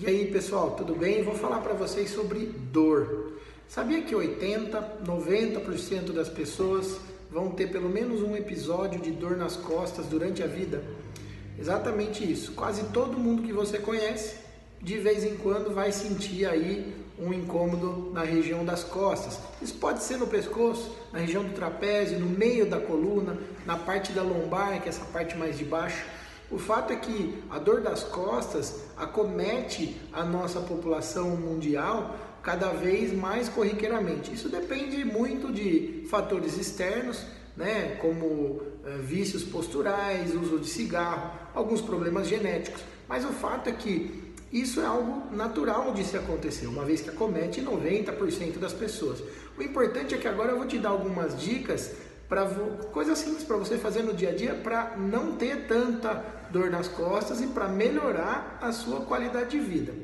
E aí, pessoal, tudo bem? Vou falar para vocês sobre dor. Sabia que 80, 90% das pessoas vão ter pelo menos um episódio de dor nas costas durante a vida? Exatamente isso. Quase todo mundo que você conhece, de vez em quando vai sentir aí um incômodo na região das costas. Isso pode ser no pescoço, na região do trapézio, no meio da coluna, na parte da lombar, que é essa parte mais de baixo. O fato é que a dor das costas acomete a nossa população mundial cada vez mais corriqueiramente. Isso depende muito de fatores externos, né, como é, vícios posturais, uso de cigarro, alguns problemas genéticos. Mas o fato é que isso é algo natural de se acontecer, uma vez que acomete 90% das pessoas. O importante é que agora eu vou te dar algumas dicas para coisas simples para você fazer no dia a dia para não ter tanta dor nas costas e para melhorar a sua qualidade de vida.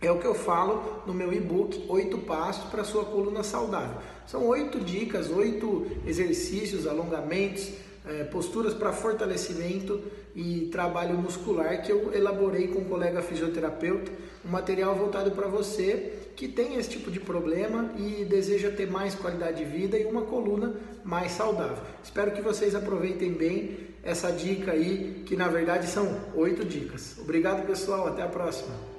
É o que eu falo no meu e-book Oito Passos para sua coluna saudável. São oito dicas, oito exercícios, alongamentos, é, posturas para fortalecimento e trabalho muscular que eu elaborei com um colega fisioterapeuta, um material voltado para você que tem esse tipo de problema e deseja ter mais qualidade de vida e uma coluna mais saudável. Espero que vocês aproveitem bem essa dica aí, que na verdade são oito dicas. Obrigado pessoal, até a próxima.